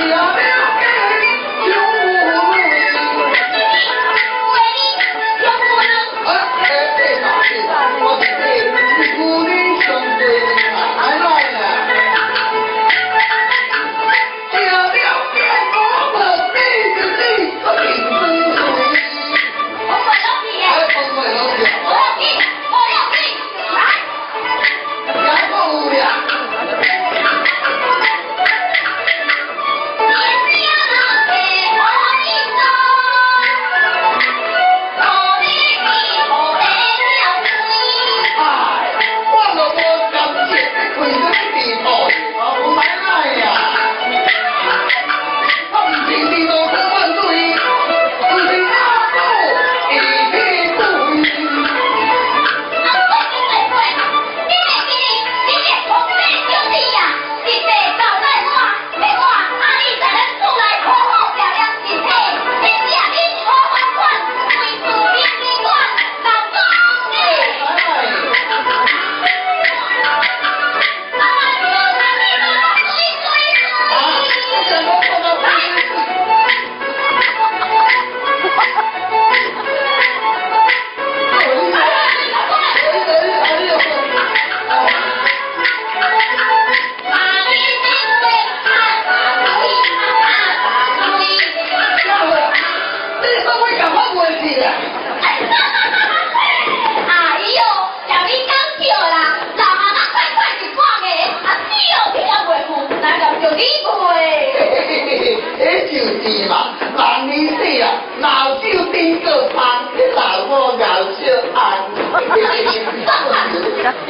Senhor.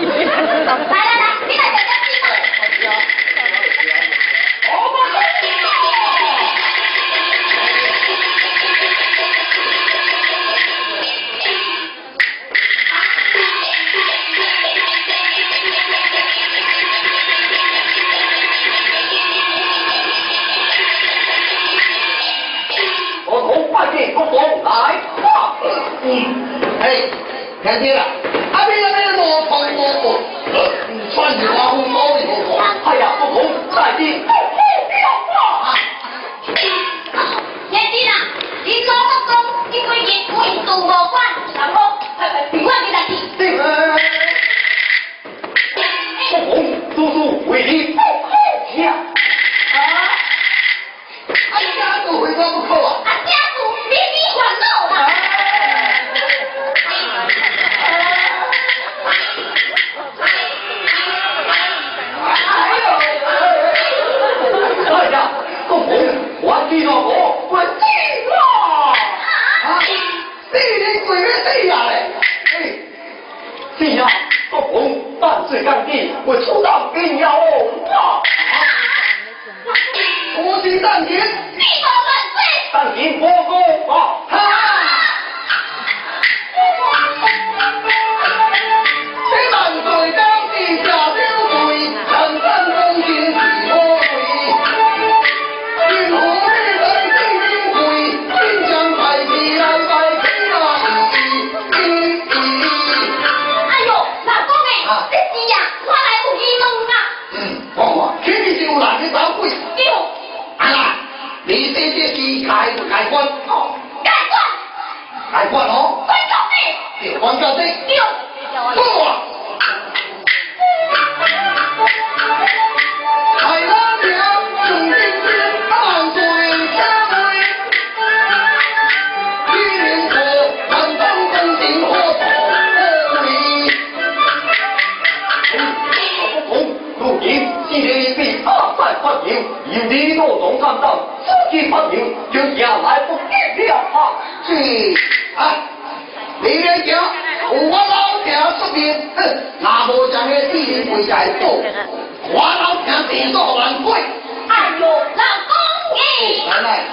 来来来，你把这个记住。来，嗯，哎，看见了，阿斌那边的罗鹏。穿起花红，毛衣，哎呀，不同，再低。是上帝，我出道给你要哦，哇！国军上庭，地方犯罪，上庭破功啊！你爹爹你开不开关？哦，开关。开关哦。关小弟。对，关小弟。丢。不。因李东东看到自己发明，就也来不及了啊！这、啊，你别讲，我老天是哼，那么讲的第一回该做，我老天是做万贵。哎呦，老公哎！奶来。